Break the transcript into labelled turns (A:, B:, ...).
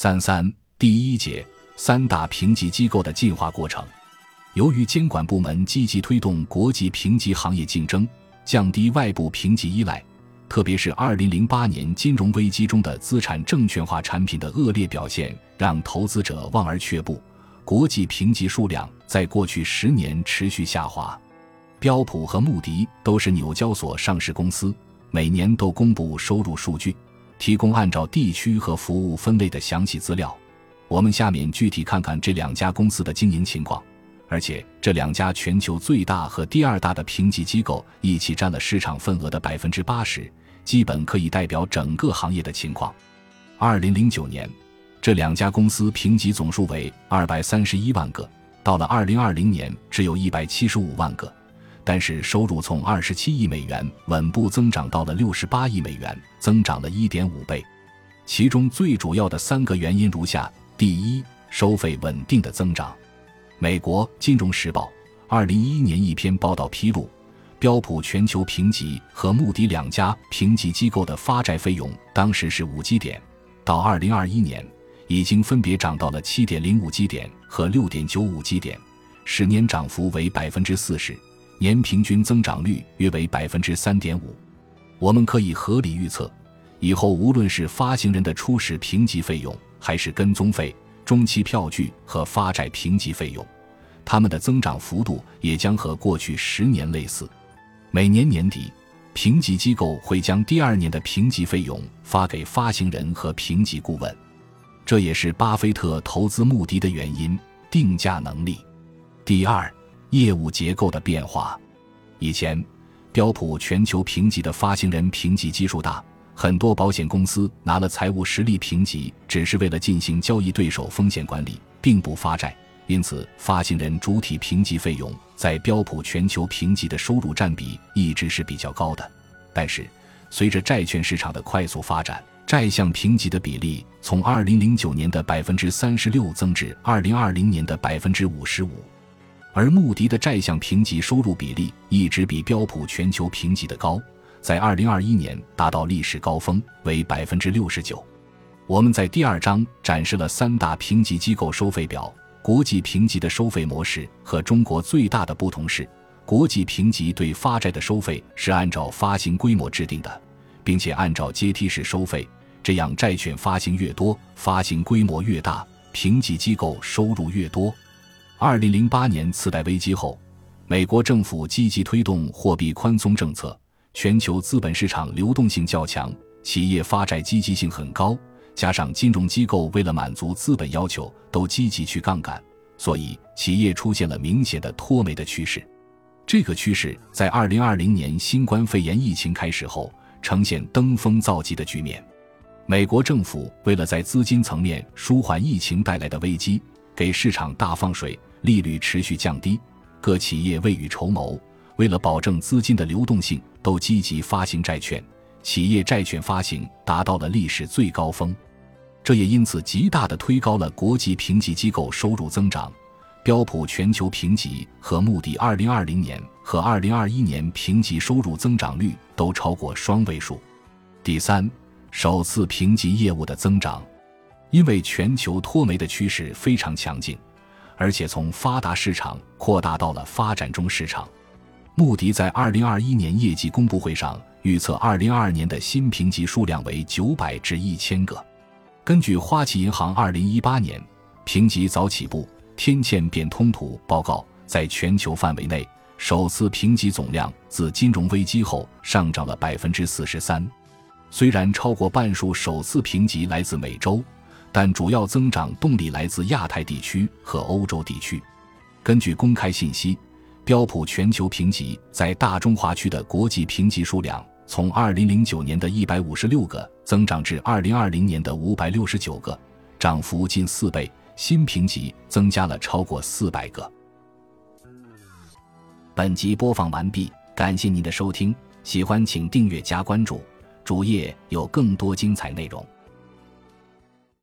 A: 三三第一节三大评级机构的进化过程。由于监管部门积极推动国际评级行业竞争，降低外部评级依赖，特别是二零零八年金融危机中的资产证券化产品的恶劣表现，让投资者望而却步。国际评级数量在过去十年持续下滑。标普和穆迪都是纽交所上市公司，每年都公布收入数据。提供按照地区和服务分类的详细资料。我们下面具体看看这两家公司的经营情况。而且，这两家全球最大和第二大的评级机构一起占了市场份额的百分之八十，基本可以代表整个行业的情况。二零零九年，这两家公司评级总数为二百三十一万个，到了二零二零年，只有一百七十五万个。但是收入从二十七亿美元稳步增长到了六十八亿美元，增长了一点五倍。其中最主要的三个原因如下：第一，收费稳定的增长。美国《金融时报》二零一一年一篇报道披露，标普全球评级和穆迪两家评级机构的发债费用当时是五基点，到二零二一年已经分别涨到了七点零五基点和六点九五基点，十年涨幅为百分之四十。年平均增长率约为百分之三点五，我们可以合理预测，以后无论是发行人的初始评级费用，还是跟踪费、中期票据和发债评级费用，它们的增长幅度也将和过去十年类似。每年年底，评级机构会将第二年的评级费用发给发行人和评级顾问，这也是巴菲特投资穆迪的原因——定价能力。第二。业务结构的变化，以前标普全球评级的发行人评级基数大，很多保险公司拿了财务实力评级，只是为了进行交易对手风险管理，并不发债，因此发行人主体评级费用在标普全球评级的收入占比一直是比较高的。但是，随着债券市场的快速发展，债项评级的比例从二零零九年的百分之三十六增至二零二零年的百分之五十五。而穆迪的债项评级收入比例一直比标普全球评级的高，在二零二一年达到历史高峰，为百分之六十九。我们在第二章展示了三大评级机构收费表，国际评级的收费模式和中国最大的不同是，国际评级对发债的收费是按照发行规模制定的，并且按照阶梯式收费，这样债券发行越多，发行规模越大，评级机构收入越多。二零零八年次贷危机后，美国政府积极推动货币宽松政策，全球资本市场流动性较强，企业发债积极性很高，加上金融机构为了满足资本要求，都积极去杠杆，所以企业出现了明显的脱媒的趋势。这个趋势在二零二零年新冠肺炎疫情开始后，呈现登峰造极的局面。美国政府为了在资金层面舒缓疫情带来的危机，给市场大放水。利率持续降低，各企业未雨绸缪，为了保证资金的流动性，都积极发行债券，企业债券发行达到了历史最高峰，这也因此极大的推高了国际评级机构收入增长。标普全球评级和穆迪2020年和2021年评级收入增长率都超过双位数。第三，首次评级业务的增长，因为全球脱媒的趋势非常强劲。而且从发达市场扩大到了发展中市场。穆迪在二零二一年业绩公布会上预测，二零二二年的新评级数量为九百至一千个。根据花旗银行二零一八年评级早起步，天堑变通途报告，在全球范围内首次评级总量自金融危机后上涨了百分之四十三。虽然超过半数首次评级来自美洲。但主要增长动力来自亚太地区和欧洲地区。根据公开信息，标普全球评级在大中华区的国际评级数量从2009年的156个增长至2020年的569个，涨幅近四倍。新评级增加了超过400个。本集播放完毕，感谢您的收听，喜欢请订阅加关注，主页有更多精彩内容。